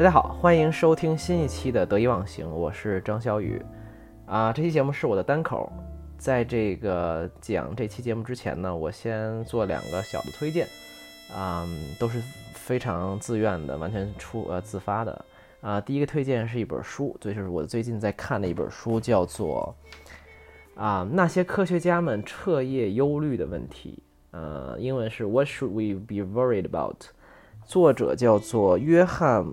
大家好，欢迎收听新一期的得意忘形，我是张小雨。啊，这期节目是我的单口。在这个讲这期节目之前呢，我先做两个小的推荐，啊，都是非常自愿的，完全出呃自发的。啊，第一个推荐是一本书，就是我最近在看的一本书，叫做啊那些科学家们彻夜忧虑的问题。呃，英文是 What should we be worried about？作者叫做约翰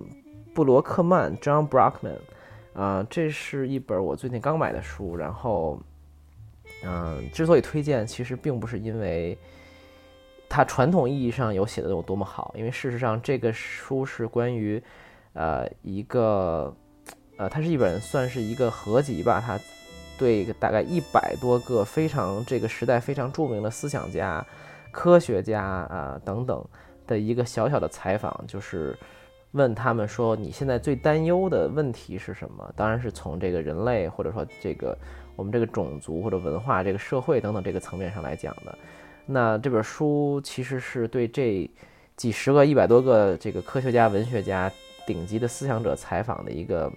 布罗克曼 （John Brockman）。啊，这是一本我最近刚买的书。然后，嗯，之所以推荐，其实并不是因为它传统意义上有写的有多么好，因为事实上这个书是关于。呃，一个，呃，它是一本算是一个合集吧，它对大概一百多个非常这个时代非常著名的思想家、科学家啊等等的一个小小的采访，就是问他们说你现在最担忧的问题是什么？当然是从这个人类或者说这个我们这个种族或者文化、这个社会等等这个层面上来讲的。那这本书其实是对这几十个、一百多个这个科学家、文学家。顶级的思想者采访的一个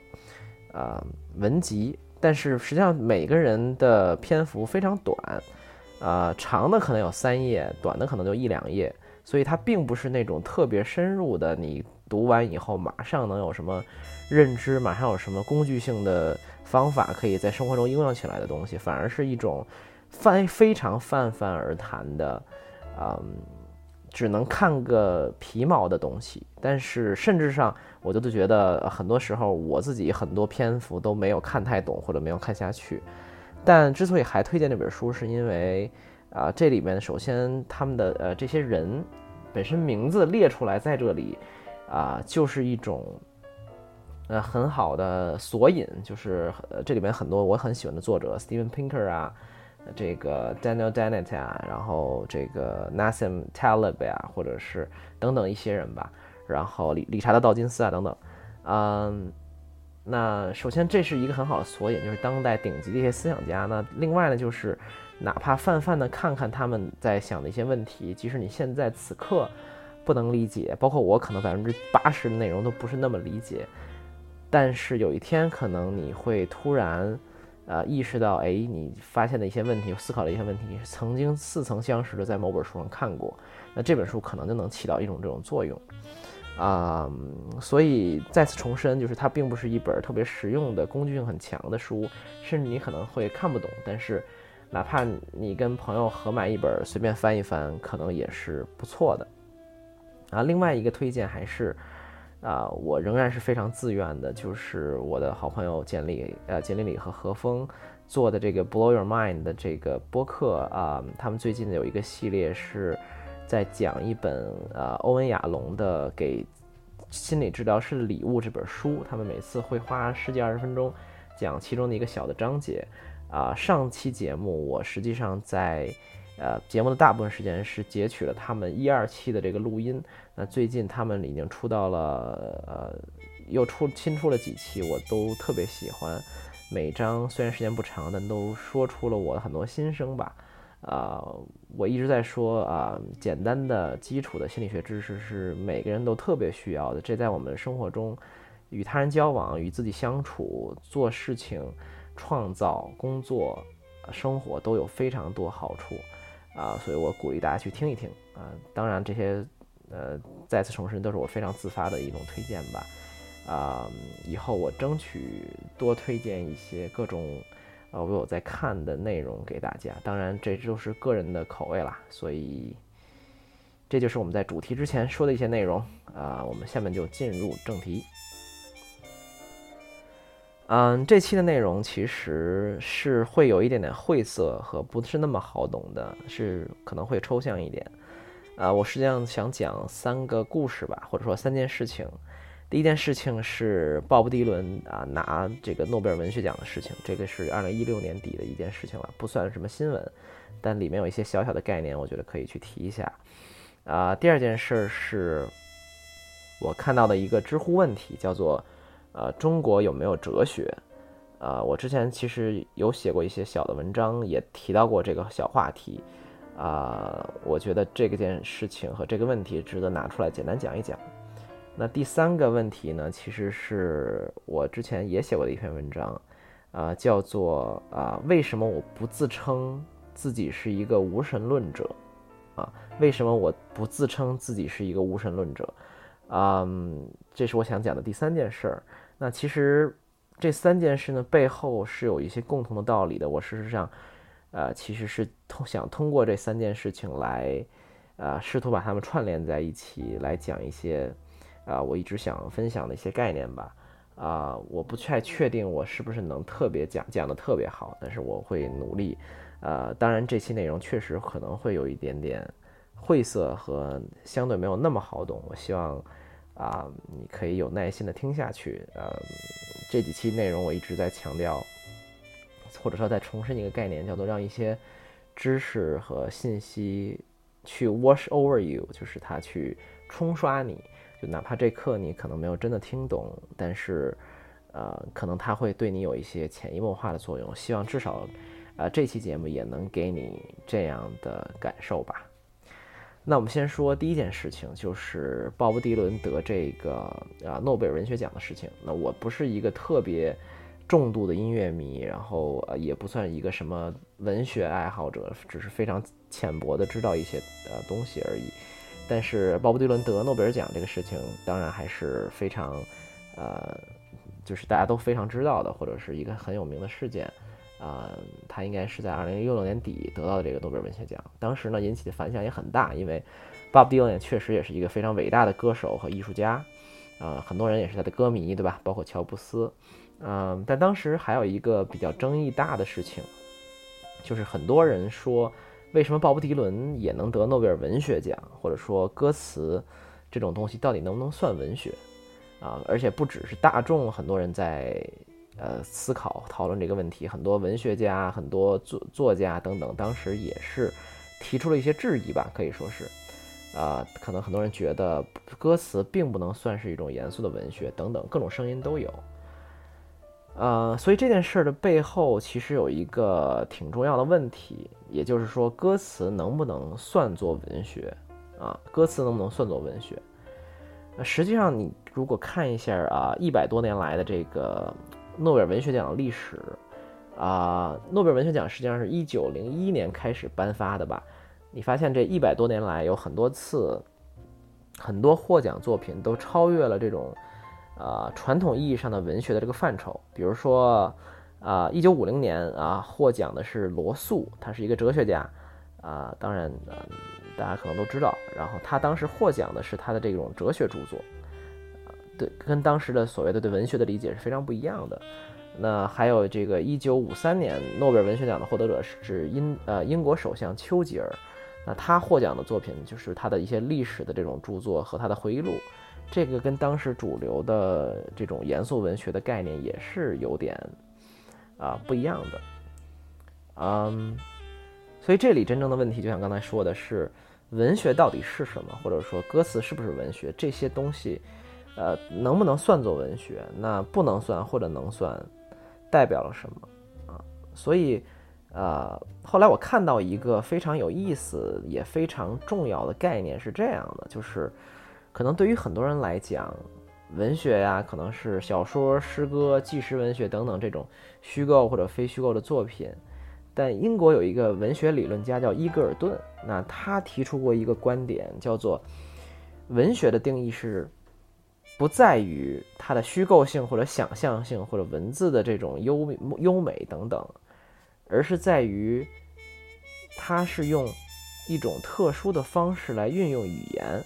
呃文集，但是实际上每个人的篇幅非常短，呃长的可能有三页，短的可能就一两页，所以它并不是那种特别深入的，你读完以后马上能有什么认知，马上有什么工具性的方法可以在生活中应用起来的东西，反而是一种泛非常泛泛而谈的，嗯。只能看个皮毛的东西，但是甚至上，我就都觉得很多时候我自己很多篇幅都没有看太懂或者没有看下去。但之所以还推荐这本书，是因为啊，这里面首先他们的呃这些人本身名字列出来在这里啊，就是一种呃很好的索引，就是呃这里面很多我很喜欢的作者，Steven Pinker 啊。这个 Daniel Dennett 啊，然后这个 Nassim Taleb 呀，或者是等等一些人吧，然后理理查德道金斯啊等等，嗯，那首先这是一个很好的索引，就是当代顶级的一些思想家。那另外呢，就是哪怕泛泛的看看他们在想的一些问题，即使你现在此刻不能理解，包括我可能百分之八十的内容都不是那么理解，但是有一天可能你会突然。呃，意识到，哎，你发现的一些问题，思考的一些问题，曾经似曾相识的在某本书上看过，那这本书可能就能起到一种这种作用，啊，所以再次重申，就是它并不是一本特别实用的、工具性很强的书，甚至你可能会看不懂，但是哪怕你跟朋友合买一本，随便翻一翻，可能也是不错的。啊，另外一个推荐还是。啊，我仍然是非常自愿的，就是我的好朋友简历，呃，简历里和何峰做的这个 Blow Your Mind 的这个播客啊，他们最近有一个系列是在讲一本呃欧文亚龙的《给心理治疗师的礼物》这本书，他们每次会花十几二十分钟讲其中的一个小的章节。啊，上期节目我实际上在。呃，节目的大部分时间是截取了他们一二期的这个录音。那最近他们已经出到了，呃，又出新出了几期，我都特别喜欢。每章虽然时间不长，但都说出了我的很多心声吧。啊，我一直在说啊，简单的基础的心理学知识是每个人都特别需要的。这在我们生活中，与他人交往、与自己相处、做事情、创造、工作、生活都有非常多好处。啊，所以我鼓励大家去听一听啊。当然，这些呃，再次重申，都是我非常自发的一种推荐吧。啊，以后我争取多推荐一些各种呃我有在看的内容给大家。当然，这就是个人的口味啦。所以，这就是我们在主题之前说的一些内容啊。我们下面就进入正题。嗯，这期的内容其实是会有一点点晦涩和不是那么好懂的，是可能会抽象一点。啊，我实际上想讲三个故事吧，或者说三件事情。第一件事情是鲍勃迪伦啊拿这个诺贝尔文学奖的事情，这个是二零一六年底的一件事情了，不算什么新闻，但里面有一些小小的概念，我觉得可以去提一下。啊，第二件事是我看到的一个知乎问题，叫做。呃，中国有没有哲学？呃，我之前其实有写过一些小的文章，也提到过这个小话题。啊，我觉得这个件事情和这个问题值得拿出来简单讲一讲。那第三个问题呢，其实是我之前也写过的一篇文章，啊，叫做啊，为什么我不自称自己是一个无神论者？啊，为什么我不自称自己是一个无神论者？嗯，这是我想讲的第三件事儿。那其实这三件事呢，背后是有一些共同的道理的。我事实上，呃，其实是通想通过这三件事情来，呃，试图把它们串联在一起，来讲一些。啊，我一直想分享的一些概念吧。啊，我不太确定我是不是能特别讲讲的特别好，但是我会努力。呃，当然这期内容确实可能会有一点点晦涩和相对没有那么好懂。我希望啊，你可以有耐心的听下去。呃，这几期内容我一直在强调，或者说再重申一个概念，叫做让一些知识和信息去 wash over you，就是它去冲刷你。就哪怕这课你可能没有真的听懂，但是，呃，可能它会对你有一些潜移默化的作用。希望至少，呃，这期节目也能给你这样的感受吧。那我们先说第一件事情，就是鲍勃迪伦得这个啊诺贝尔文学奖的事情。那我不是一个特别重度的音乐迷，然后呃也不算一个什么文学爱好者，只是非常浅薄的知道一些呃东西而已。但是鲍勃迪伦得诺贝尔奖这个事情，当然还是非常，呃，就是大家都非常知道的，或者是一个很有名的事件，啊，他应该是在二零一六年底得到的这个诺贝尔文学奖。当时呢，引起的反响也很大，因为鲍勃迪伦也确实也是一个非常伟大的歌手和艺术家，啊，很多人也是他的歌迷，对吧？包括乔布斯，嗯，但当时还有一个比较争议大的事情，就是很多人说。为什么鲍勃迪伦也能得诺贝尔文学奖？或者说歌词这种东西到底能不能算文学啊？而且不只是大众，很多人在呃思考讨论这个问题，很多文学家、很多作作家等等，当时也是提出了一些质疑吧，可以说是啊，可能很多人觉得歌词并不能算是一种严肃的文学等等，各种声音都有。呃，所以这件事儿的背后其实有一个挺重要的问题，也就是说，歌词能不能算作文学啊？歌词能不能算作文学？实际上，你如果看一下啊，一百多年来的这个诺贝尔文学奖的历史啊，诺贝尔文学奖实际上是一九零一年开始颁发的吧？你发现这一百多年来有很多次，很多获奖作品都超越了这种。呃，传统意义上的文学的这个范畴，比如说，啊，一九五零年啊，获奖的是罗素，他是一个哲学家，啊，当然，呃，大家可能都知道。然后他当时获奖的是他的这种哲学著作，跟当时的所谓的对文学的理解是非常不一样的。那还有这个一九五三年诺贝尔文学奖的获得者是英呃英国首相丘吉尔，那他获奖的作品就是他的一些历史的这种著作和他的回忆录。这个跟当时主流的这种严肃文学的概念也是有点啊不一样的，嗯，所以这里真正的问题，就像刚才说的是，文学到底是什么，或者说歌词是不是文学，这些东西，呃，能不能算作文学？那不能算或者能算，代表了什么啊？所以，呃，后来我看到一个非常有意思也非常重要的概念是这样的，就是。可能对于很多人来讲，文学呀，可能是小说、诗歌、纪实文学等等这种虚构或者非虚构的作品。但英国有一个文学理论家叫伊格尔顿，那他提出过一个观点，叫做文学的定义是不在于它的虚构性或者想象性或者文字的这种优优美等等，而是在于它是用一种特殊的方式来运用语言。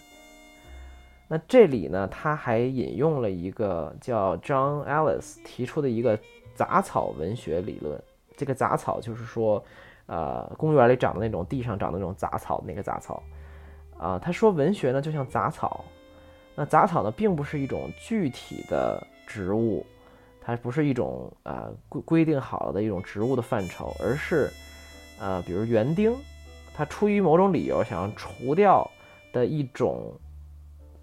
那这里呢，他还引用了一个叫 John Ellis 提出的一个杂草文学理论。这个杂草就是说，呃，公园里长的那种地上长的那种杂草，那个杂草。啊，他说文学呢就像杂草。那杂草呢，并不是一种具体的植物，它不是一种呃规规定好的一种植物的范畴，而是呃，比如园丁，他出于某种理由想要除掉的一种。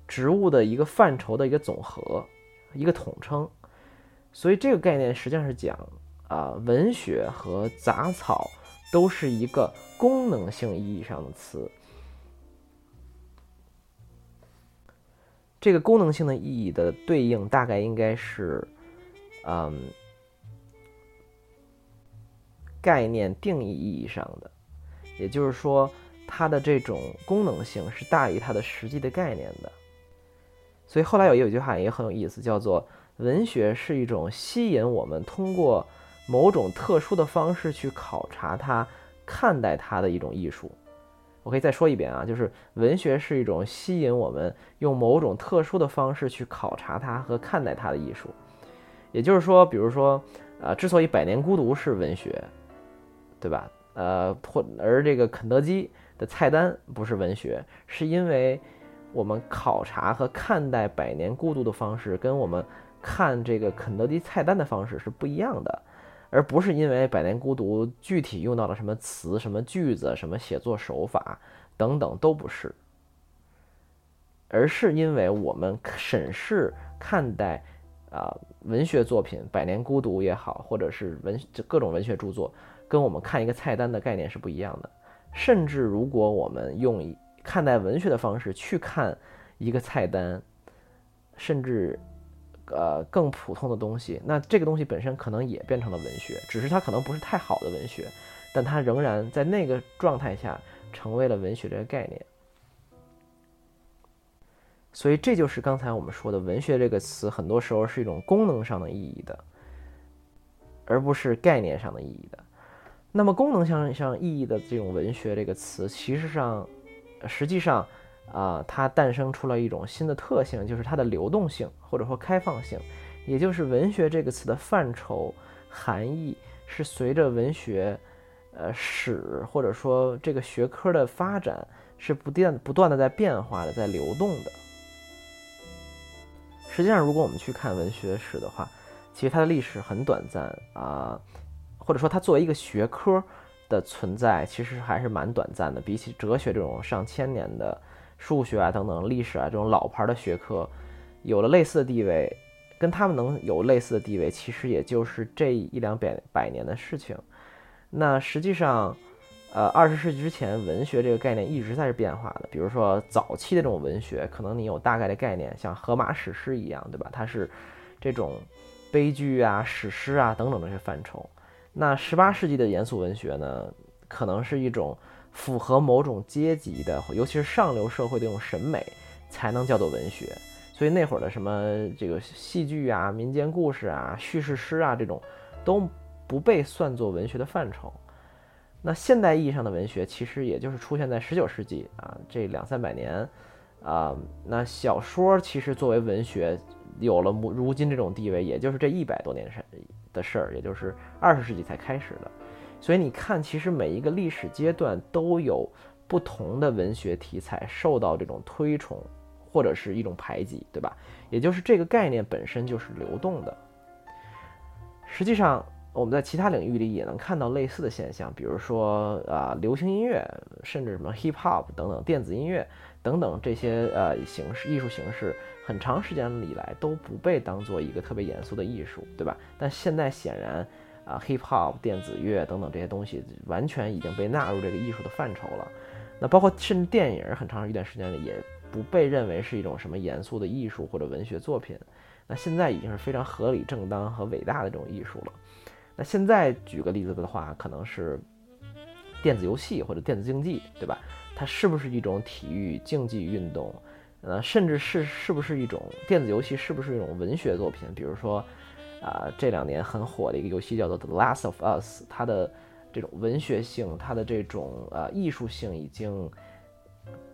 植物的一个范畴的一个总和，一个统称，所以这个概念实际上是讲啊，文学和杂草都是一个功能性意义上的词。这个功能性的意义的对应大概应该是，嗯，概念定义意义上的，也就是说，它的这种功能性是大于它的实际的概念的。所以后来有有一句话也很有意思，叫做“文学是一种吸引我们通过某种特殊的方式去考察它、看待它的一种艺术”。我可以再说一遍啊，就是文学是一种吸引我们用某种特殊的方式去考察它和看待它的艺术。也就是说，比如说，呃，之所以《百年孤独》是文学，对吧？呃，或而这个肯德基的菜单不是文学，是因为我们考察和看待《百年孤独》的方式跟我们看这个肯德基菜单的方式是不一样的。而不是因为《百年孤独》具体用到了什么词、什么句子、什么写作手法等等都不是，而是因为我们审视看待啊文学作品，《百年孤独》也好，或者是文各种文学著作，跟我们看一个菜单的概念是不一样的。甚至如果我们用看待文学的方式去看一个菜单，甚至。呃，更普通的东西，那这个东西本身可能也变成了文学，只是它可能不是太好的文学，但它仍然在那个状态下成为了文学这个概念。所以这就是刚才我们说的“文学”这个词，很多时候是一种功能上的意义的，而不是概念上的意义的。那么功能上上意义的这种“文学”这个词，其实上，实际上。啊，它诞生出了一种新的特性，就是它的流动性或者说开放性，也就是文学这个词的范畴含义是随着文学，呃史或者说这个学科的发展是不断不断的在变化的，在流动的。实际上，如果我们去看文学史的话，其实它的历史很短暂啊，或者说它作为一个学科的存在，其实还是蛮短暂的，比起哲学这种上千年的。数学啊，等等，历史啊，这种老牌的学科，有了类似的地位，跟他们能有类似的地位，其实也就是这一两百百年的事情。那实际上，呃，二十世纪之前，文学这个概念一直在是变化的。比如说，早期的这种文学，可能你有大概的概念，像荷马史诗一样，对吧？它是这种悲剧啊、史诗啊等等这些范畴。那十八世纪的严肃文学呢，可能是一种。符合某种阶级的，尤其是上流社会的这种审美，才能叫做文学。所以那会儿的什么这个戏剧啊、民间故事啊、叙事诗啊这种，都不被算作文学的范畴。那现代意义上的文学，其实也就是出现在十九世纪啊这两三百年啊。那小说其实作为文学有了如今这种地位，也就是这一百多年的事儿，也就是二十世纪才开始的。所以你看，其实每一个历史阶段都有不同的文学题材受到这种推崇，或者是一种排挤，对吧？也就是这个概念本身就是流动的。实际上，我们在其他领域里也能看到类似的现象，比如说啊，流行音乐，甚至什么 hip hop 等等，电子音乐等等这些呃形式艺术形式，很长时间以来都不被当做一个特别严肃的艺术，对吧？但现在显然。啊，hip hop、电子乐等等这些东西，完全已经被纳入这个艺术的范畴了。那包括甚至电影，很长一段时间里也不被认为是一种什么严肃的艺术或者文学作品。那现在已经是非常合理、正当和伟大的这种艺术了。那现在举个例子的话，可能是电子游戏或者电子竞技，对吧？它是不是一种体育竞技运动？呃，甚至是是不是一种电子游戏？是不是一种文学作品？比如说。啊，这两年很火的一个游戏叫做《The Last of Us》，它的这种文学性，它的这种呃艺术性，已经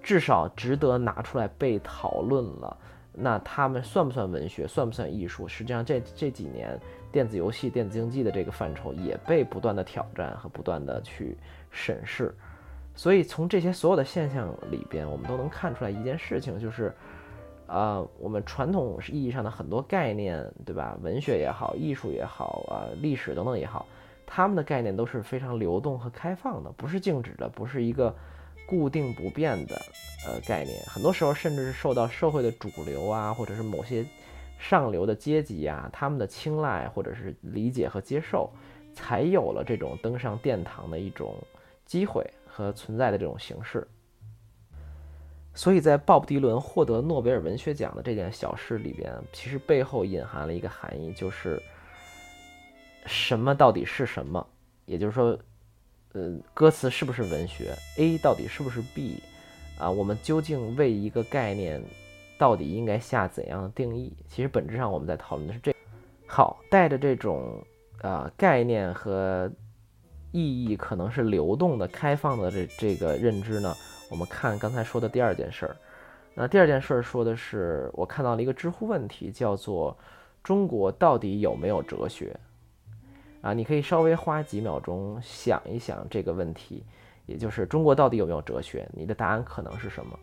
至少值得拿出来被讨论了。那他们算不算文学？算不算艺术？实际上，这这几年电子游戏、电子竞技的这个范畴也被不断的挑战和不断的去审视。所以，从这些所有的现象里边，我们都能看出来一件事情，就是。啊，我们传统意义上的很多概念，对吧？文学也好，艺术也好，啊，历史等等也好，他们的概念都是非常流动和开放的，不是静止的，不是一个固定不变的呃概念。很多时候，甚至是受到社会的主流啊，或者是某些上流的阶级啊，他们的青睐或者是理解和接受，才有了这种登上殿堂的一种机会和存在的这种形式。所以在鲍勃迪伦获得诺贝尔文学奖的这件小事里边，其实背后隐含了一个含义，就是什么到底是什么？也就是说，呃，歌词是不是文学？A 到底是不是 B？啊，我们究竟为一个概念到底应该下怎样的定义？其实本质上我们在讨论的是这。好，带着这种啊概念和意义可能是流动的、开放的这这个认知呢？我们看刚才说的第二件事儿，那第二件事儿说的是，我看到了一个知乎问题，叫做“中国到底有没有哲学？”啊，你可以稍微花几秒钟想一想这个问题，也就是中国到底有没有哲学？你的答案可能是什么？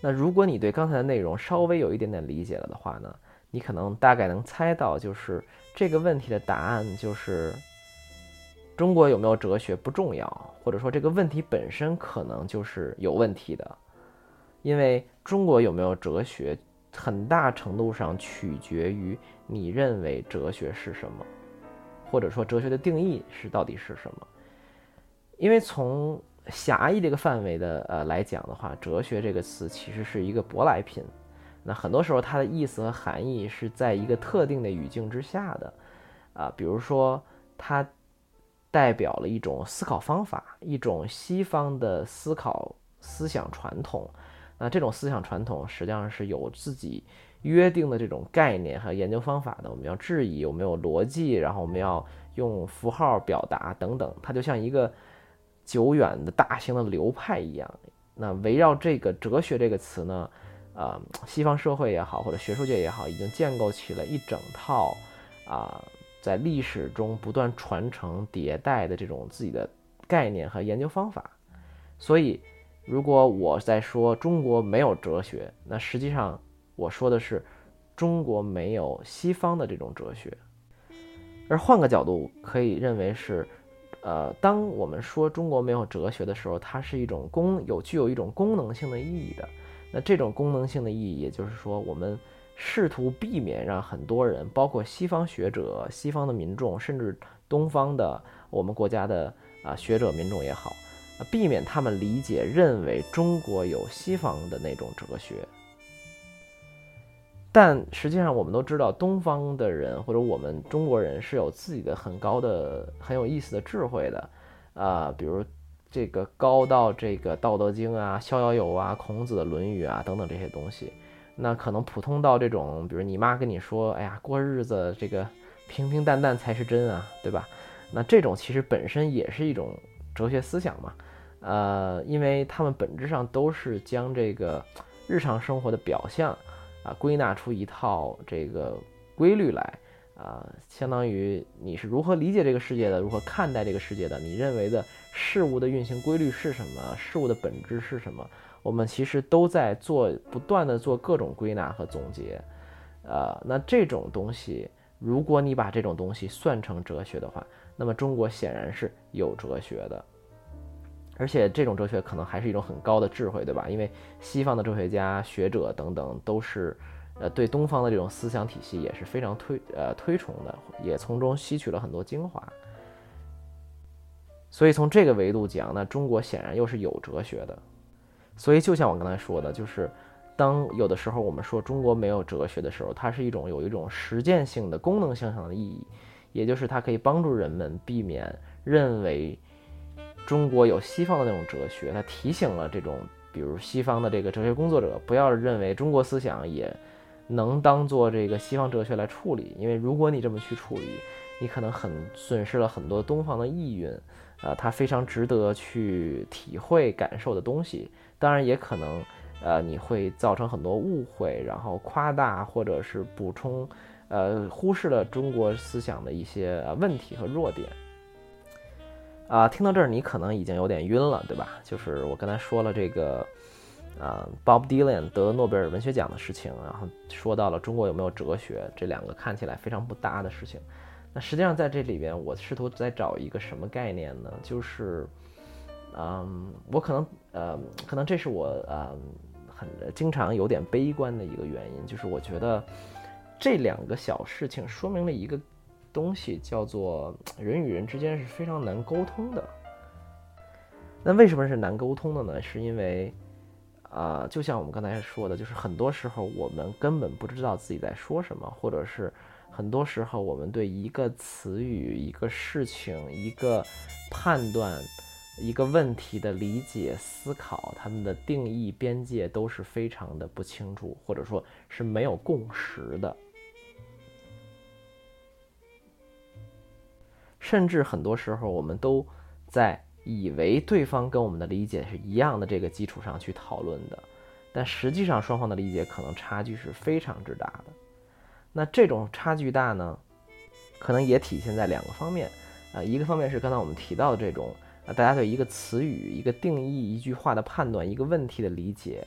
那如果你对刚才的内容稍微有一点点理解了的话呢，你可能大概能猜到，就是这个问题的答案就是。中国有没有哲学不重要，或者说这个问题本身可能就是有问题的，因为中国有没有哲学，很大程度上取决于你认为哲学是什么，或者说哲学的定义是到底是什么。因为从狭义这个范围的呃来讲的话，哲学这个词其实是一个舶来品，那很多时候它的意思和含义是在一个特定的语境之下的，啊，比如说它。代表了一种思考方法，一种西方的思考思想传统。那这种思想传统实际上是有自己约定的这种概念和研究方法的。我们要质疑有没有逻辑，然后我们要用符号表达等等。它就像一个久远的大型的流派一样。那围绕这个哲学这个词呢，呃，西方社会也好，或者学术界也好，已经建构起了一整套啊。在历史中不断传承迭代的这种自己的概念和研究方法，所以如果我在说中国没有哲学，那实际上我说的是中国没有西方的这种哲学。而换个角度可以认为是，呃，当我们说中国没有哲学的时候，它是一种功有具有一种功能性的意义的。那这种功能性的意义，也就是说我们。试图避免让很多人，包括西方学者、西方的民众，甚至东方的我们国家的啊学者民众也好，避免他们理解认为中国有西方的那种哲学。但实际上，我们都知道，东方的人或者我们中国人是有自己的很高的、很有意思的智慧的，啊，比如这个高到这个《道德经》啊、《逍遥游》啊、孔子的《论语》啊等等这些东西。那可能普通到这种，比如你妈跟你说：“哎呀，过日子这个平平淡淡才是真啊，对吧？”那这种其实本身也是一种哲学思想嘛，呃，因为他们本质上都是将这个日常生活的表象啊归纳出一套这个规律来啊，相当于你是如何理解这个世界的，如何看待这个世界的，你认为的事物的运行规律是什么，事物的本质是什么？我们其实都在做，不断的做各种归纳和总结，呃，那这种东西，如果你把这种东西算成哲学的话，那么中国显然是有哲学的，而且这种哲学可能还是一种很高的智慧，对吧？因为西方的哲学家、学者等等都是，呃，对东方的这种思想体系也是非常推呃推崇的，也从中吸取了很多精华。所以从这个维度讲，那中国显然又是有哲学的。所以，就像我刚才说的，就是当有的时候我们说中国没有哲学的时候，它是一种有一种实践性的、功能性上的意义，也就是它可以帮助人们避免认为中国有西方的那种哲学。它提醒了这种，比如西方的这个哲学工作者，不要认为中国思想也能当做这个西方哲学来处理，因为如果你这么去处理，你可能很损失了很多东方的意蕴，啊，它非常值得去体会、感受的东西。当然也可能，呃，你会造成很多误会，然后夸大或者是补充，呃，忽视了中国思想的一些问题和弱点。啊，听到这儿你可能已经有点晕了，对吧？就是我刚才说了这个，啊，Bob Dylan 得诺贝尔文学奖的事情，然后说到了中国有没有哲学这两个看起来非常不搭的事情。那实际上在这里边，我试图在找一个什么概念呢？就是。嗯，我可能呃，可能这是我呃很经常有点悲观的一个原因，就是我觉得这两个小事情说明了一个东西，叫做人与人之间是非常难沟通的。那为什么是难沟通的呢？是因为，啊，就像我们刚才说的，就是很多时候我们根本不知道自己在说什么，或者是很多时候我们对一个词语、一个事情、一个判断、一个问题的理解、思考，他们的定义边界都是非常的不清楚，或者说是没有共识的。甚至很多时候，我们都在以为对方跟我们的理解是一样的这个基础上去讨论的，但实际上双方的理解可能差距是非常之大的。那这种差距大呢，可能也体现在两个方面啊，一个方面是刚才我们提到的这种大家对一个词语、一个定义、一句话的判断、一个问题的理解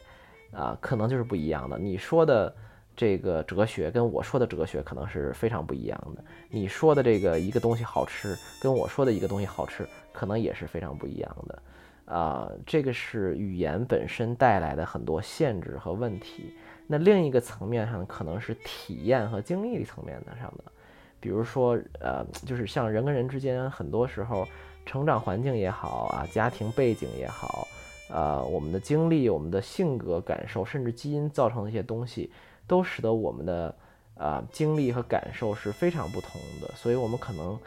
啊，可能就是不一样的。你说的。这个哲学跟我说的哲学可能是非常不一样的。你说的这个一个东西好吃，跟我说的一个东西好吃，可能也是非常不一样的。啊，这个是语言本身带来的很多限制和问题。那另一个层面上，可能是体验和经历层面的上的。比如说，呃，就是像人跟人之间，很多时候成长环境也好啊，家庭背景也好，呃，我们的经历、我们的性格感受，甚至基因造成的一些东西。都使得我们的啊经历和感受是非常不同的，所以我们可能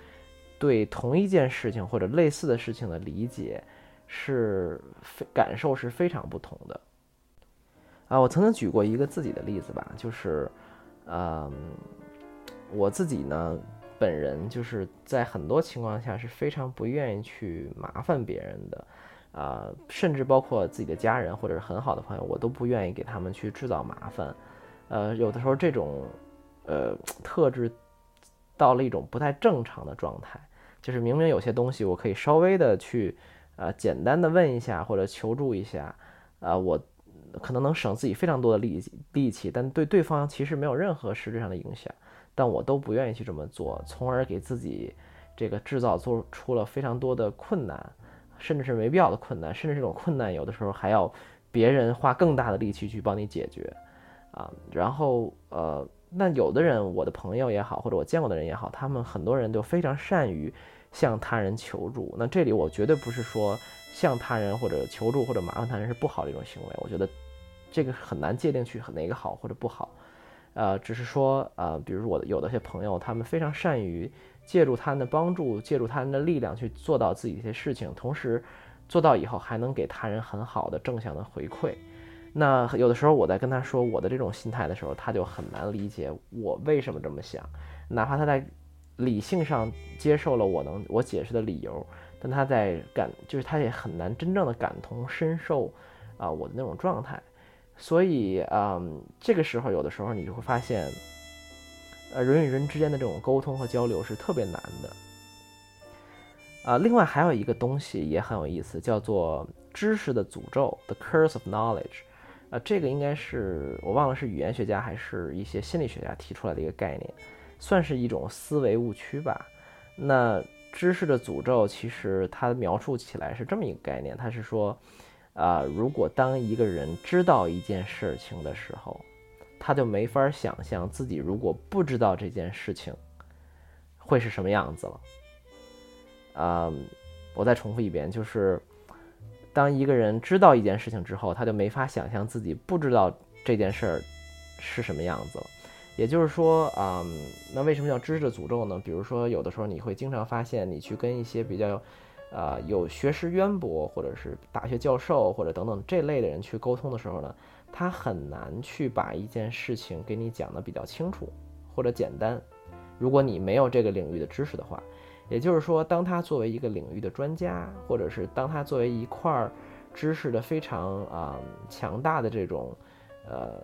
对同一件事情或者类似的事情的理解是非感受是非常不同的。啊，我曾经举过一个自己的例子吧，就是，嗯，我自己呢本人就是在很多情况下是非常不愿意去麻烦别人的，啊，甚至包括自己的家人或者是很好的朋友，我都不愿意给他们去制造麻烦。呃，有的时候这种，呃，特质到了一种不太正常的状态，就是明明有些东西我可以稍微的去，呃，简单的问一下或者求助一下，啊，我可能能省自己非常多的力力气，但对对方其实没有任何实质上的影响，但我都不愿意去这么做，从而给自己这个制造做出了非常多的困难，甚至是没必要的困难，甚至这种困难有的时候还要别人花更大的力气去帮你解决。啊，然后呃，那有的人，我的朋友也好，或者我见过的人也好，他们很多人都非常善于向他人求助。那这里我绝对不是说向他人或者求助或者麻烦他人是不好的一种行为，我觉得这个很难界定去哪个好或者不好。呃，只是说呃，比如我的有的些朋友，他们非常善于借助他人的帮助，借助他人的力量去做到自己一些事情，同时做到以后还能给他人很好的正向的回馈。那有的时候我在跟他说我的这种心态的时候，他就很难理解我为什么这么想，哪怕他在理性上接受了我能我解释的理由，但他在感就是他也很难真正的感同身受啊我的那种状态，所以啊这个时候有的时候你就会发现，呃人与人之间的这种沟通和交流是特别难的，啊另外还有一个东西也很有意思，叫做知识的诅咒，the curse of knowledge。啊，这个应该是我忘了是语言学家还是一些心理学家提出来的一个概念，算是一种思维误区吧。那知识的诅咒其实它描述起来是这么一个概念，它是说，啊，如果当一个人知道一件事情的时候，他就没法想象自己如果不知道这件事情会是什么样子了。啊，我再重复一遍，就是。当一个人知道一件事情之后，他就没法想象自己不知道这件事儿是什么样子了。也就是说，啊，那为什么叫知识的诅咒呢？比如说，有的时候你会经常发现，你去跟一些比较，呃，有学识渊博，或者是大学教授或者等等这类的人去沟通的时候呢，他很难去把一件事情给你讲的比较清楚或者简单。如果你没有这个领域的知识的话。也就是说，当他作为一个领域的专家，或者是当他作为一块儿知识的非常啊强大的这种，呃，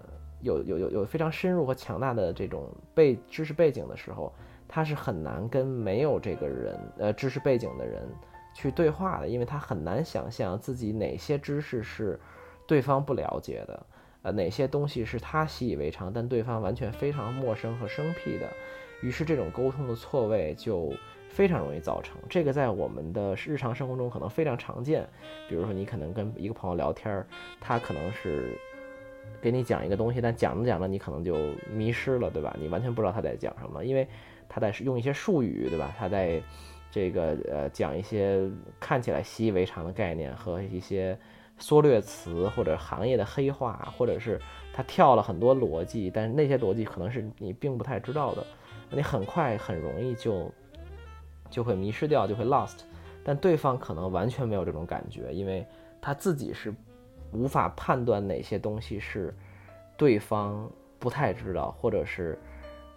有有有有非常深入和强大的这种背知识背景的时候，他是很难跟没有这个人呃知识背景的人去对话的，因为他很难想象自己哪些知识是对方不了解的，呃，哪些东西是他习以为常，但对方完全非常陌生和生僻的，于是这种沟通的错位就。非常容易造成这个，在我们的日常生活中可能非常常见。比如说，你可能跟一个朋友聊天，他可能是给你讲一个东西，但讲着讲着你可能就迷失了，对吧？你完全不知道他在讲什么，因为他在用一些术语，对吧？他在这个呃讲一些看起来习以为常的概念和一些缩略词或者行业的黑话，或者是他跳了很多逻辑，但是那些逻辑可能是你并不太知道的，你很快很容易就就会迷失掉，就会 lost。但对方可能完全没有这种感觉，因为他自己是无法判断哪些东西是对方不太知道，或者是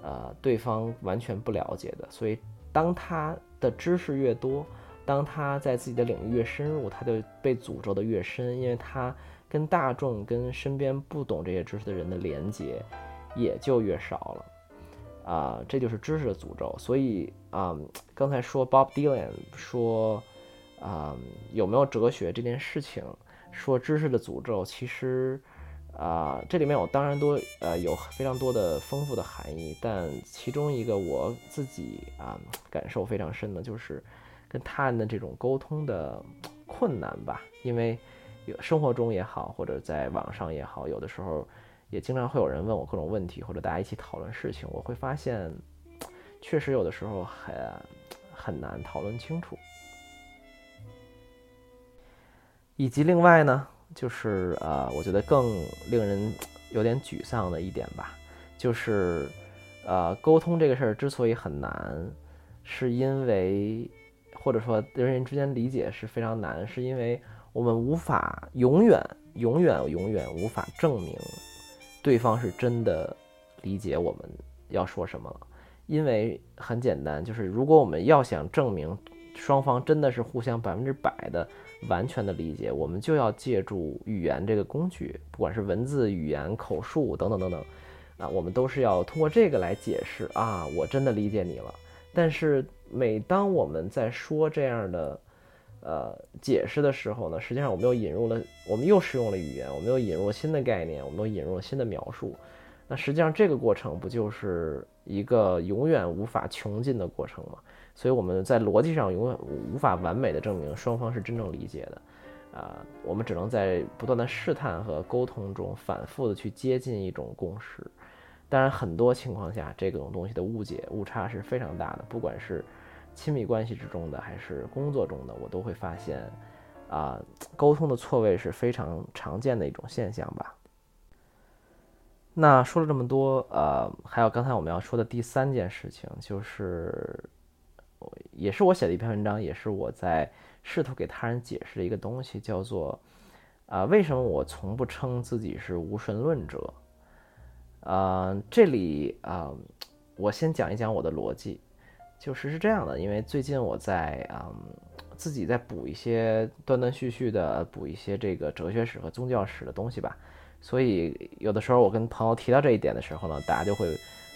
呃对方完全不了解的。所以，当他的知识越多，当他在自己的领域越深入，他就被诅咒的越深，因为他跟大众、跟身边不懂这些知识的人的连接也就越少了。啊，这就是知识的诅咒。所以啊，刚才说 Bob Dylan 说，啊，有没有哲学这件事情，说知识的诅咒，其实啊，这里面我当然多呃有非常多的丰富的含义，但其中一个我自己啊感受非常深的就是跟他人的这种沟通的困难吧，因为有生活中也好，或者在网上也好，有的时候。也经常会有人问我各种问题，或者大家一起讨论事情，我会发现，确实有的时候很很难讨论清楚。以及另外呢，就是呃，我觉得更令人有点沮丧的一点吧，就是呃，沟通这个事儿之所以很难，是因为或者说人人之间理解是非常难，是因为我们无法永远、永远、永远无法证明。对方是真的理解我们要说什么了，因为很简单，就是如果我们要想证明双方真的是互相百分之百的完全的理解，我们就要借助语言这个工具，不管是文字、语言、口述等等等等，啊，我们都是要通过这个来解释啊，我真的理解你了。但是每当我们在说这样的。呃，解释的时候呢，实际上我们又引入了，我们又使用了语言，我们又引入了新的概念，我们又引入了新的描述。那实际上这个过程不就是一个永远无法穷尽的过程吗？所以我们在逻辑上永远无法完美的证明双方是真正理解的。啊，我们只能在不断的试探和沟通中反复的去接近一种共识。当然，很多情况下，这种东西的误解误差是非常大的，不管是。亲密关系之中的还是工作中的，我都会发现，啊，沟通的错位是非常常见的一种现象吧。那说了这么多，呃，还有刚才我们要说的第三件事情，就是，也是我写的一篇文章，也是我在试图给他人解释的一个东西，叫做，啊，为什么我从不称自己是无神论者？啊，这里啊，我先讲一讲我的逻辑。就是是这样的，因为最近我在嗯自己在补一些断断续续的补一些这个哲学史和宗教史的东西吧，所以有的时候我跟朋友提到这一点的时候呢，大家就会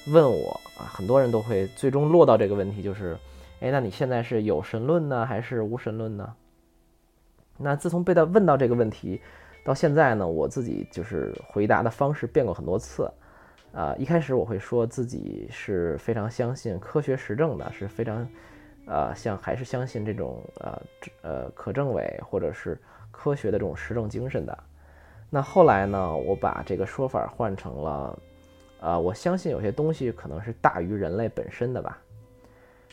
问我啊，很多人都会最终落到这个问题，就是哎，那你现在是有神论呢，还是无神论呢？那自从被他问到这个问题到现在呢，我自己就是回答的方式变过很多次。啊，一开始我会说自己是非常相信科学实证的，是非常，呃，像还是相信这种呃呃可证伪或者是科学的这种实证精神的。那后来呢，我把这个说法换成了，呃，我相信有些东西可能是大于人类本身的吧。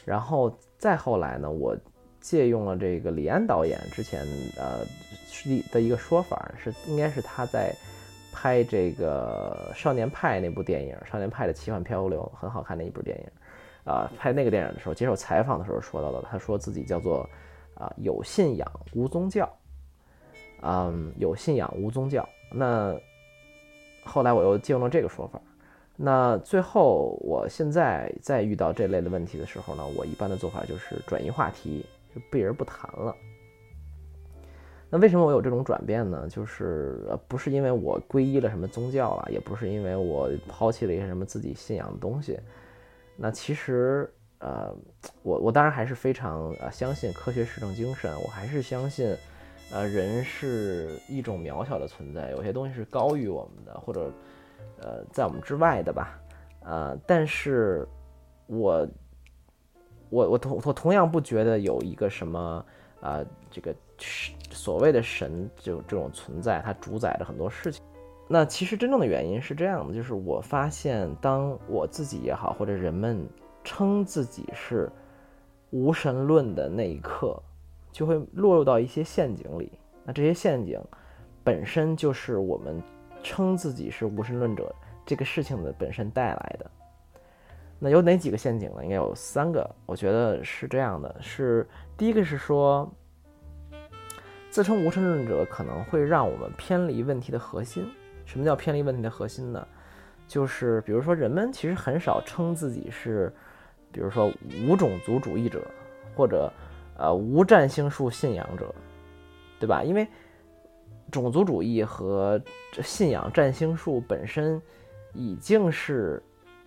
然后再后来呢，我借用了这个李安导演之前呃的一个说法，是应该是他在。拍这个《少年派》那部电影，《少年派的奇幻漂流》很好看的一部电影，啊，拍那个电影的时候，接受采访的时候说到的，他说自己叫做啊有信仰无宗教，嗯，有信仰无宗教。那后来我又借用了这个说法，那最后我现在再遇到这类的问题的时候呢，我一般的做法就是转移话题，就避而不谈了。那为什么我有这种转变呢？就是呃，不是因为我皈依了什么宗教了，也不是因为我抛弃了一些什么自己信仰的东西。那其实呃，我我当然还是非常呃相信科学实证精神，我还是相信呃人是一种渺小的存在，有些东西是高于我们的，或者呃在我们之外的吧。呃，但是我我我同我同样不觉得有一个什么啊这个。所谓的神就这种存在，它主宰着很多事情。那其实真正的原因是这样的，就是我发现，当我自己也好，或者人们称自己是无神论的那一刻，就会落入到一些陷阱里。那这些陷阱本身就是我们称自己是无神论者这个事情的本身带来的。那有哪几个陷阱呢？应该有三个，我觉得是这样的：是第一个是说，自称无神论者可能会让我们偏离问题的核心。什么叫偏离问题的核心呢？就是比如说，人们其实很少称自己是，比如说无种族主义者，或者呃无占星术信仰者，对吧？因为种族主义和信仰占星术本身已经是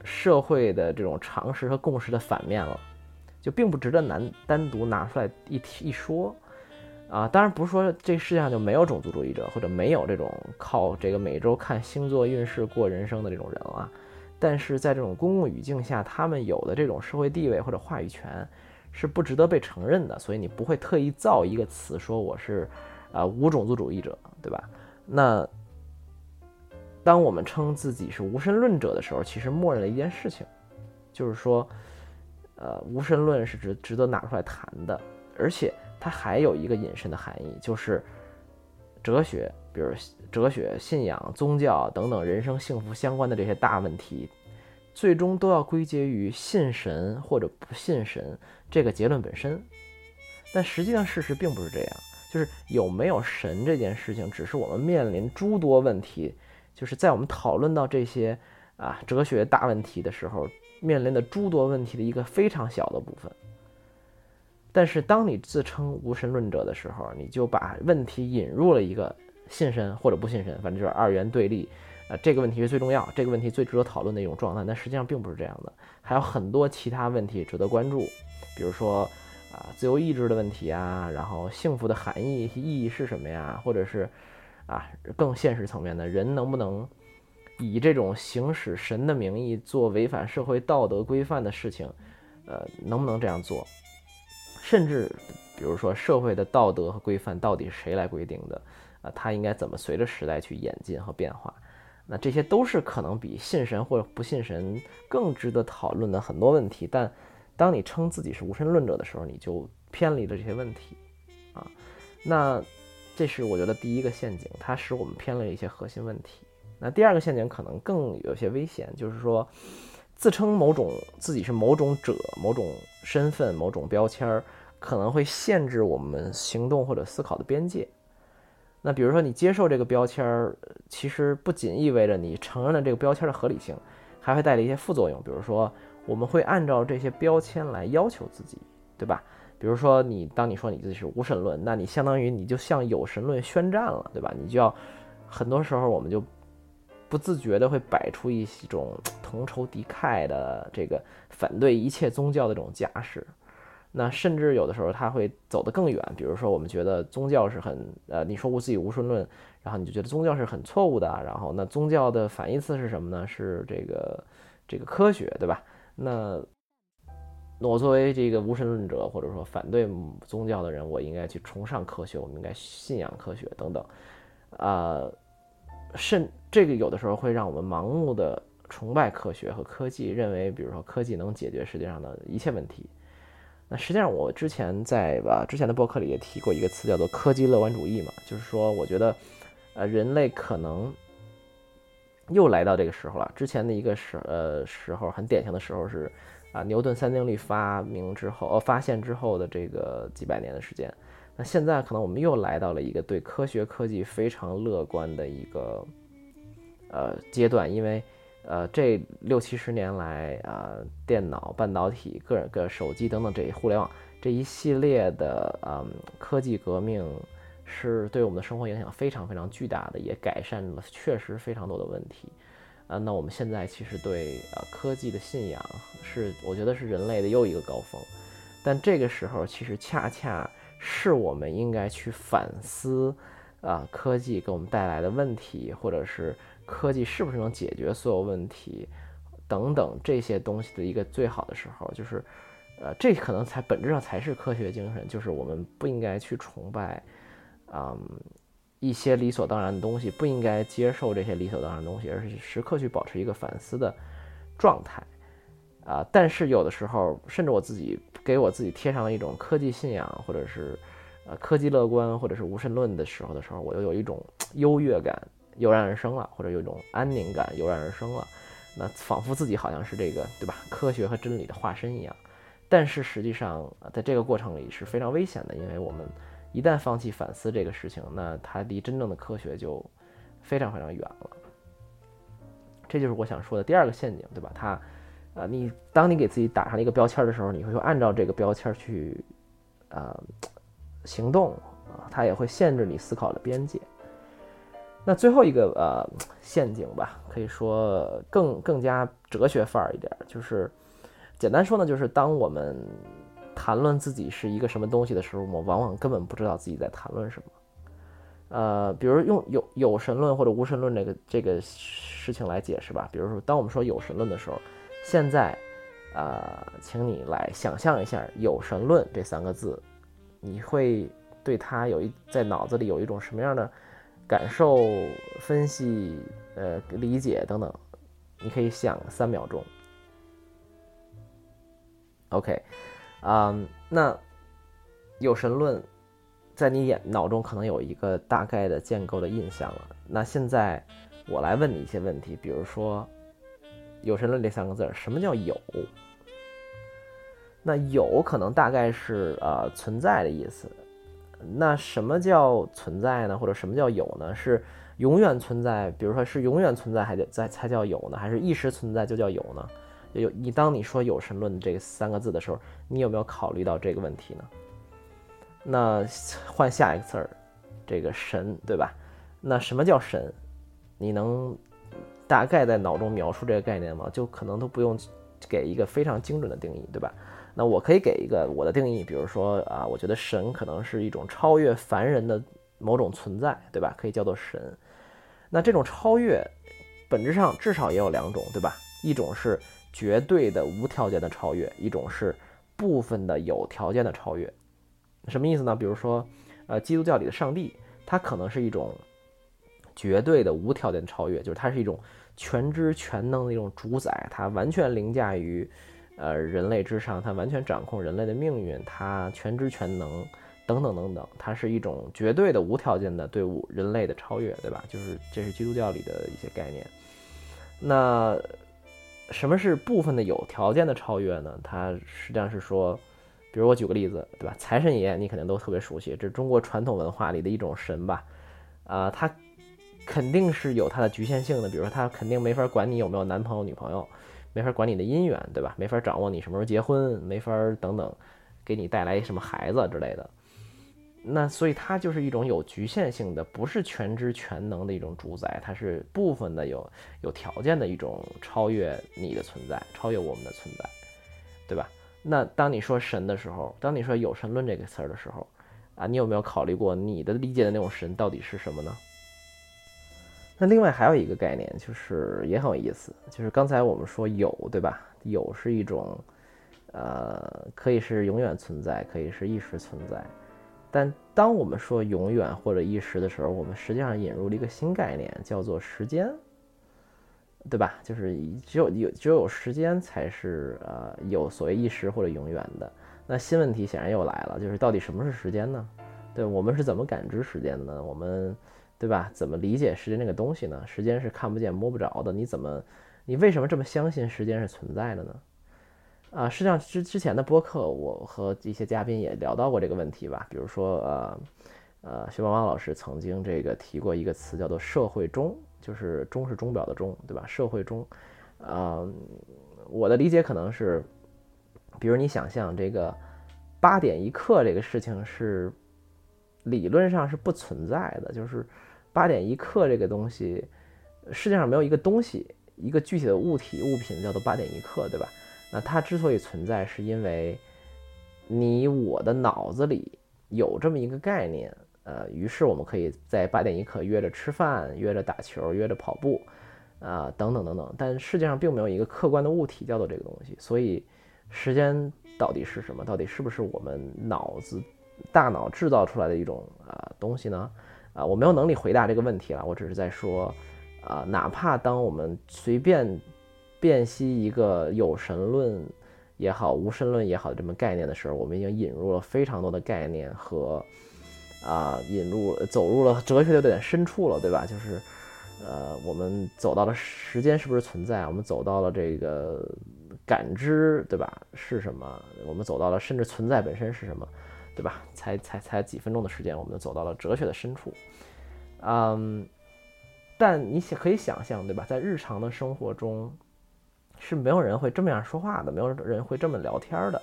社会的这种常识和共识的反面了，就并不值得难单独拿出来一提一说。啊，当然不是说这世界上就没有种族主义者，或者没有这种靠这个每周看星座运势过人生的这种人啊。但是在这种公共语境下，他们有的这种社会地位或者话语权是不值得被承认的，所以你不会特意造一个词说我是啊无种族主义者，对吧？那当我们称自己是无神论者的时候，其实默认了一件事情，就是说，呃，无神论是值值得拿出来谈的，而且。它还有一个隐身的含义，就是哲学，比如哲学、信仰、宗教等等人生幸福相关的这些大问题，最终都要归结于信神或者不信神这个结论本身。但实际上事实并不是这样，就是有没有神这件事情，只是我们面临诸多问题，就是在我们讨论到这些啊哲学大问题的时候，面临的诸多问题的一个非常小的部分。但是，当你自称无神论者的时候，你就把问题引入了一个信神或者不信神，反正就是二元对立。呃，这个问题是最重要，这个问题最值得讨论的一种状态。但实际上并不是这样的，还有很多其他问题值得关注，比如说啊，自由意志的问题啊，然后幸福的含义意义是什么呀？或者是啊，更现实层面的人能不能以这种行使神的名义做违反社会道德规范的事情？呃，能不能这样做？甚至，比如说社会的道德和规范到底是谁来规定的？啊，它应该怎么随着时代去演进和变化？那这些都是可能比信神或者不信神更值得讨论的很多问题。但当你称自己是无神论者的时候，你就偏离了这些问题，啊，那这是我觉得第一个陷阱，它使我们偏离了一些核心问题。那第二个陷阱可能更有些危险，就是说。自称某种自己是某种者、某种身份、某种标签儿，可能会限制我们行动或者思考的边界。那比如说，你接受这个标签儿，其实不仅意味着你承认了这个标签的合理性，还会带来一些副作用。比如说，我们会按照这些标签来要求自己，对吧？比如说，你当你说你自己是无神论，那你相当于你就向有神论宣战了，对吧？你就要很多时候我们就。不自觉的会摆出一种同仇敌忾的这个反对一切宗教的这种架势，那甚至有的时候他会走得更远，比如说我们觉得宗教是很呃，你说无自己无神论，然后你就觉得宗教是很错误的，然后那宗教的反义词是什么呢？是这个这个科学，对吧？那我作为这个无神论者或者说反对宗教的人，我应该去崇尚科学，我们应该信仰科学等等，啊。甚这个有的时候会让我们盲目的崇拜科学和科技，认为比如说科技能解决世界上的一切问题。那实际上我之前在吧之前的博客里也提过一个词，叫做科技乐观主义嘛，就是说我觉得，呃，人类可能又来到这个时候了。之前的一个时呃时候很典型的时候是啊牛顿三定律发明之后呃发现之后的这个几百年的时间。那现在可能我们又来到了一个对科学科技非常乐观的一个呃阶段，因为呃这六七十年来啊，电脑、半导体、个人个手机等等这一互联网这一系列的嗯科技革命，是对我们的生活影响非常非常巨大的，也改善了确实非常多的问题。啊，那我们现在其实对呃科技的信仰是，我觉得是人类的又一个高峰，但这个时候其实恰恰。是我们应该去反思，啊，科技给我们带来的问题，或者是科技是不是能解决所有问题，等等这些东西的一个最好的时候，就是，呃，这可能才本质上才是科学精神，就是我们不应该去崇拜，嗯，一些理所当然的东西，不应该接受这些理所当然的东西，而是时刻去保持一个反思的状态。啊，但是有的时候，甚至我自己给我自己贴上了一种科技信仰，或者是呃科技乐观，或者是无神论的时候的时候，我又有一种优越感油然而生了，或者有一种安宁感油然而生了。那仿佛自己好像是这个对吧？科学和真理的化身一样。但是实际上，在这个过程里是非常危险的，因为我们一旦放弃反思这个事情，那它离真正的科学就非常非常远了。这就是我想说的第二个陷阱，对吧？它。啊，你当你给自己打上一个标签的时候，你会按照这个标签去，呃，行动啊，它也会限制你思考的边界。那最后一个呃陷阱吧，可以说更更加哲学范儿一点，就是简单说呢，就是当我们谈论自己是一个什么东西的时候，我们往往根本不知道自己在谈论什么。呃，比如用有有神论或者无神论这个这个事情来解释吧，比如说当我们说有神论的时候。现在，呃，请你来想象一下“有神论”这三个字，你会对它有一在脑子里有一种什么样的感受、分析、呃理解等等？你可以想三秒钟。OK，啊，那有神论在你眼脑中可能有一个大概的建构的印象了。那现在我来问你一些问题，比如说。有神论这三个字，什么叫有？那有可能大概是呃存在的意思。那什么叫存在呢？或者什么叫有呢？是永远存在？比如说是永远存在还得在才叫有呢？还是一时存在就叫有呢？有你当你说有神论这三个字的时候，你有没有考虑到这个问题呢？那换下一个词儿，这个神对吧？那什么叫神？你能？大概在脑中描述这个概念吗，就可能都不用给一个非常精准的定义，对吧？那我可以给一个我的定义，比如说啊，我觉得神可能是一种超越凡人的某种存在，对吧？可以叫做神。那这种超越，本质上至少也有两种，对吧？一种是绝对的无条件的超越，一种是部分的有条件的超越。什么意思呢？比如说，呃，基督教里的上帝，它可能是一种。绝对的无条件的超越，就是它是一种全知全能的一种主宰，它完全凌驾于呃人类之上，它完全掌控人类的命运，它全知全能等等等等，它是一种绝对的无条件的对物人类的超越，对吧？就是这是基督教里的一些概念。那什么是部分的有条件的超越呢？它实际上是说，比如我举个例子，对吧？财神爷你肯定都特别熟悉，这是中国传统文化里的一种神吧？啊，他。肯定是有它的局限性的，比如说他肯定没法管你有没有男朋友女朋友，没法管你的姻缘，对吧？没法掌握你什么时候结婚，没法等等，给你带来什么孩子之类的。那所以它就是一种有局限性的，不是全知全能的一种主宰，它是部分的有有条件的一种超越你的存在，超越我们的存在，对吧？那当你说神的时候，当你说有神论这个词儿的时候，啊，你有没有考虑过你的理解的那种神到底是什么呢？那另外还有一个概念，就是也很有意思，就是刚才我们说有，对吧？有是一种，呃，可以是永远存在，可以是一时存在。但当我们说永远或者一时的时候，我们实际上引入了一个新概念，叫做时间，对吧？就是只有有只有时间才是呃有所谓一时或者永远的。那新问题显然又来了，就是到底什么是时间呢？对我们是怎么感知时间的呢？我们。对吧？怎么理解时间这个东西呢？时间是看不见摸不着的，你怎么，你为什么这么相信时间是存在的呢？啊，实际上之之前的播客，我和一些嘉宾也聊到过这个问题吧。比如说，呃，呃，徐邦邦老师曾经这个提过一个词，叫做“社会钟”，就是“钟”是钟表的“钟”，对吧？社会钟，啊，我的理解可能是，比如你想象这个八点一刻这个事情是理论上是不存在的，就是。八点一刻这个东西，世界上没有一个东西，一个具体的物体物品叫做八点一刻，对吧？那它之所以存在，是因为你我的脑子里有这么一个概念，呃，于是我们可以在八点一刻约着吃饭，约着打球，约着跑步，啊，等等等等。但世界上并没有一个客观的物体叫做这个东西，所以时间到底是什么？到底是不是我们脑子大脑制造出来的一种啊东西呢？啊，我没有能力回答这个问题了。我只是在说，啊，哪怕当我们随便辨析一个有神论也好、无神论也好的这么概念的时候，我们已经引入了非常多的概念和啊，引入走入了哲学的点深处了，对吧？就是呃，我们走到了时间是不是存在？我们走到了这个感知，对吧？是什么？我们走到了甚至存在本身是什么？对吧？才才才几分钟的时间，我们就走到了哲学的深处。嗯，但你想可以想象，对吧？在日常的生活中，是没有人会这么样说话的，没有人会这么聊天的。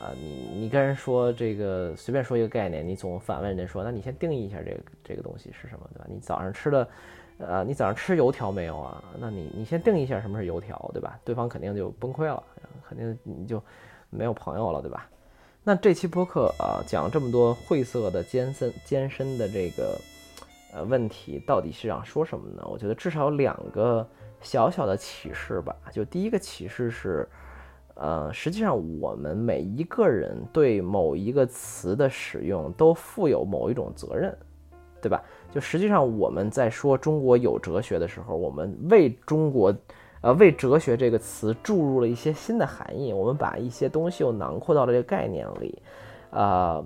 啊，你你跟人说这个随便说一个概念，你总反问人家说，那你先定义一下这个这个东西是什么，对吧？你早上吃的，呃，你早上吃油条没有啊？那你你先定义一下什么是油条，对吧？对方肯定就崩溃了，肯定你就没有朋友了，对吧？那这期播客啊，讲这么多晦涩的艰深艰深的这个呃问题，到底是想说什么呢？我觉得至少有两个小小的启示吧。就第一个启示是，呃，实际上我们每一个人对某一个词的使用都负有某一种责任，对吧？就实际上我们在说中国有哲学的时候，我们为中国。呃，为哲学这个词注入了一些新的含义，我们把一些东西又囊括到了这个概念里，啊，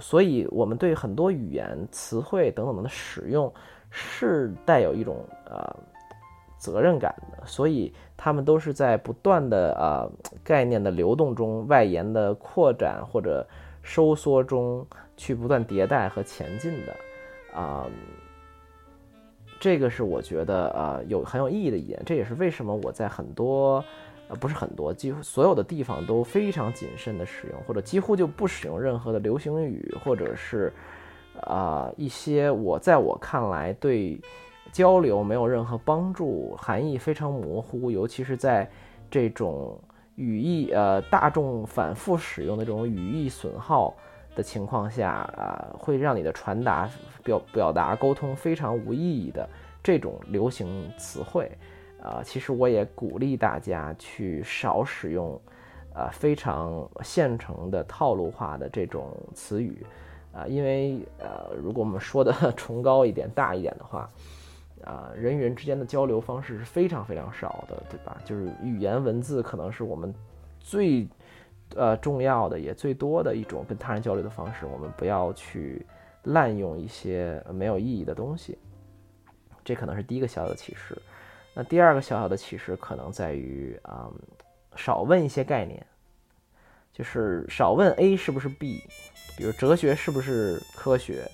所以我们对很多语言词汇等等的使用是带有一种呃责任感的，所以他们都是在不断的啊概念的流动中、外延的扩展或者收缩中去不断迭代和前进的，啊。这个是我觉得呃有很有意义的一点，这也是为什么我在很多呃不是很多几乎所有的地方都非常谨慎的使用，或者几乎就不使用任何的流行语，或者是啊一些我在我看来对交流没有任何帮助、含义非常模糊，尤其是在这种语义呃大众反复使用的这种语义损耗的情况下啊，会让你的传达。表表达沟通非常无意义的这种流行词汇，啊，其实我也鼓励大家去少使用，啊，非常现成的套路化的这种词语，啊，因为呃，如果我们说的 崇高一点、大一点的话，啊，人与人之间的交流方式是非常非常少的，对吧？就是语言文字可能是我们最呃重要的也最多的一种跟他人交流的方式，我们不要去。滥用一些没有意义的东西，这可能是第一个小小的启示。那第二个小小的启示可能在于啊，少问一些概念，就是少问 A 是不是 B，比如哲学是不是科学，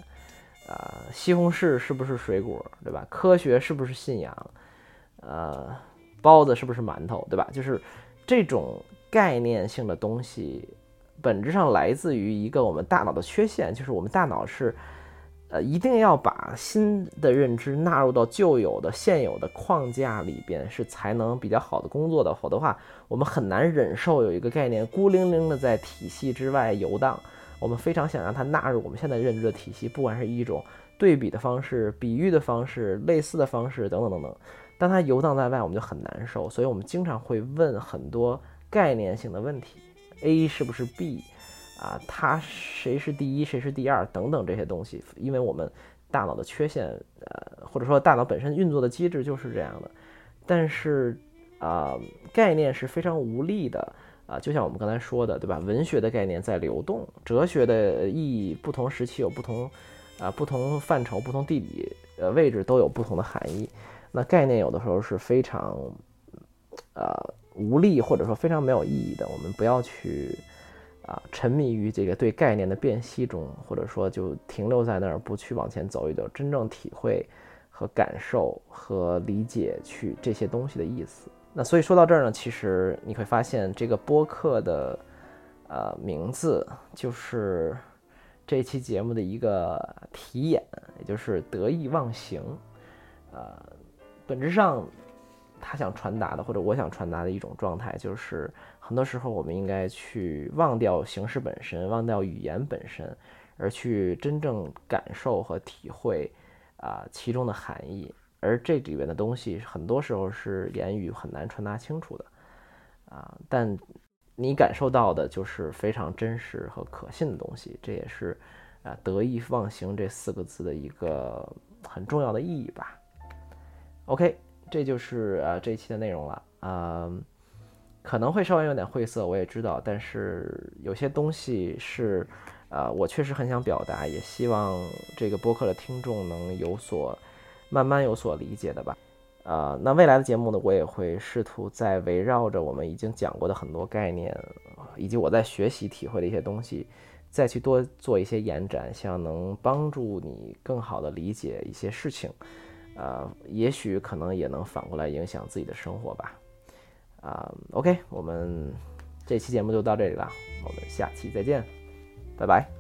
啊，西红柿是不是水果，对吧？科学是不是信仰？呃，包子是不是馒头，对吧？就是这种概念性的东西。本质上来自于一个我们大脑的缺陷，就是我们大脑是，呃，一定要把新的认知纳入到旧有的现有的框架里边，是才能比较好的工作的。否则的话，我们很难忍受有一个概念孤零零的在体系之外游荡。我们非常想让它纳入我们现在认知的体系，不管是一种对比的方式、比喻的方式、类似的方式等等等等。当它游荡在外，我们就很难受。所以我们经常会问很多概念性的问题。A 是不是 B 啊？它谁是第一，谁是第二等等这些东西，因为我们大脑的缺陷，呃，或者说大脑本身运作的机制就是这样的。但是啊，概念是非常无力的啊，就像我们刚才说的，对吧？文学的概念在流动，哲学的意义不同时期有不同啊，不同范畴、不同地理呃位置都有不同的含义。那概念有的时候是非常呃。无力或者说非常没有意义的，我们不要去啊沉迷于这个对概念的辨析中，或者说就停留在那儿，不去往前走一走，真正体会和感受和理解去这些东西的意思。那所以说到这儿呢，其实你会发现这个播客的呃名字就是这期节目的一个题眼，也就是得意忘形。呃，本质上。他想传达的，或者我想传达的一种状态，就是很多时候我们应该去忘掉形式本身，忘掉语言本身，而去真正感受和体会啊其中的含义。而这里边的东西，很多时候是言语很难传达清楚的啊。但你感受到的就是非常真实和可信的东西，这也是啊得意忘形这四个字的一个很重要的意义吧。OK。这就是呃这一期的内容了啊，可能会稍微有点晦涩，我也知道，但是有些东西是，呃，我确实很想表达，也希望这个播客的听众能有所慢慢有所理解的吧。呃，那未来的节目呢，我也会试图在围绕着我们已经讲过的很多概念，以及我在学习体会的一些东西，再去多做一些延展，希望能帮助你更好的理解一些事情，呃，也许可能也能反过来影响自己的生活吧。啊，OK，我们这期节目就到这里了，我们下期再见，拜拜。